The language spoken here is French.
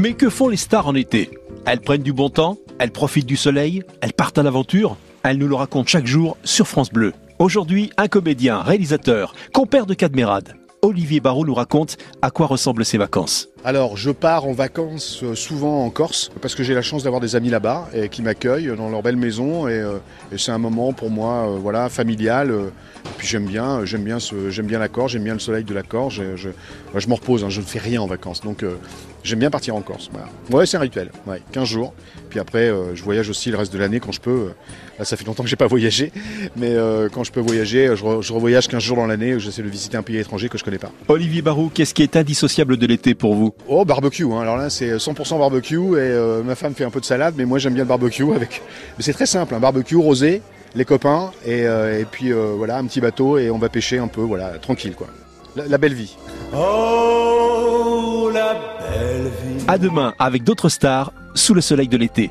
Mais que font les stars en été? Elles prennent du bon temps, elles profitent du soleil, elles partent à l'aventure? Elles nous le racontent chaque jour sur France Bleu. Aujourd'hui, un comédien, réalisateur, compère de Cadmerade. Olivier Barrault nous raconte à quoi ressemblent ses vacances. Alors, je pars en vacances euh, souvent en Corse parce que j'ai la chance d'avoir des amis là-bas et qui m'accueillent dans leur belle maison et, euh, c'est un moment pour moi, euh, voilà, familial. Euh, et puis j'aime bien, j'aime bien, ce, j'aime bien la Corse, j'aime bien le soleil de la Corse. Je, je, moi, je me repose, hein, je ne fais rien en vacances, donc euh, j'aime bien partir en Corse. Voilà. Ouais, c'est un rituel. Ouais, 15 jours. Puis après, euh, je voyage aussi le reste de l'année quand je peux. Là, ça fait longtemps que j'ai pas voyagé, mais euh, quand je peux voyager, je, re- je revoyage 15 jours dans l'année. J'essaie de visiter un pays étranger que je connais pas. Olivier Barrault, qu'est-ce qui est indissociable de l'été pour vous? Oh, barbecue. hein. Alors là, c'est 100% barbecue et euh, ma femme fait un peu de salade, mais moi j'aime bien le barbecue avec. Mais c'est très simple, un barbecue rosé, les copains et, euh, et puis euh, voilà un petit bateau et on va pêcher un peu, voilà, tranquille quoi. La, la belle vie. Oh, la belle vie. À demain avec d'autres stars sous le soleil de l'été.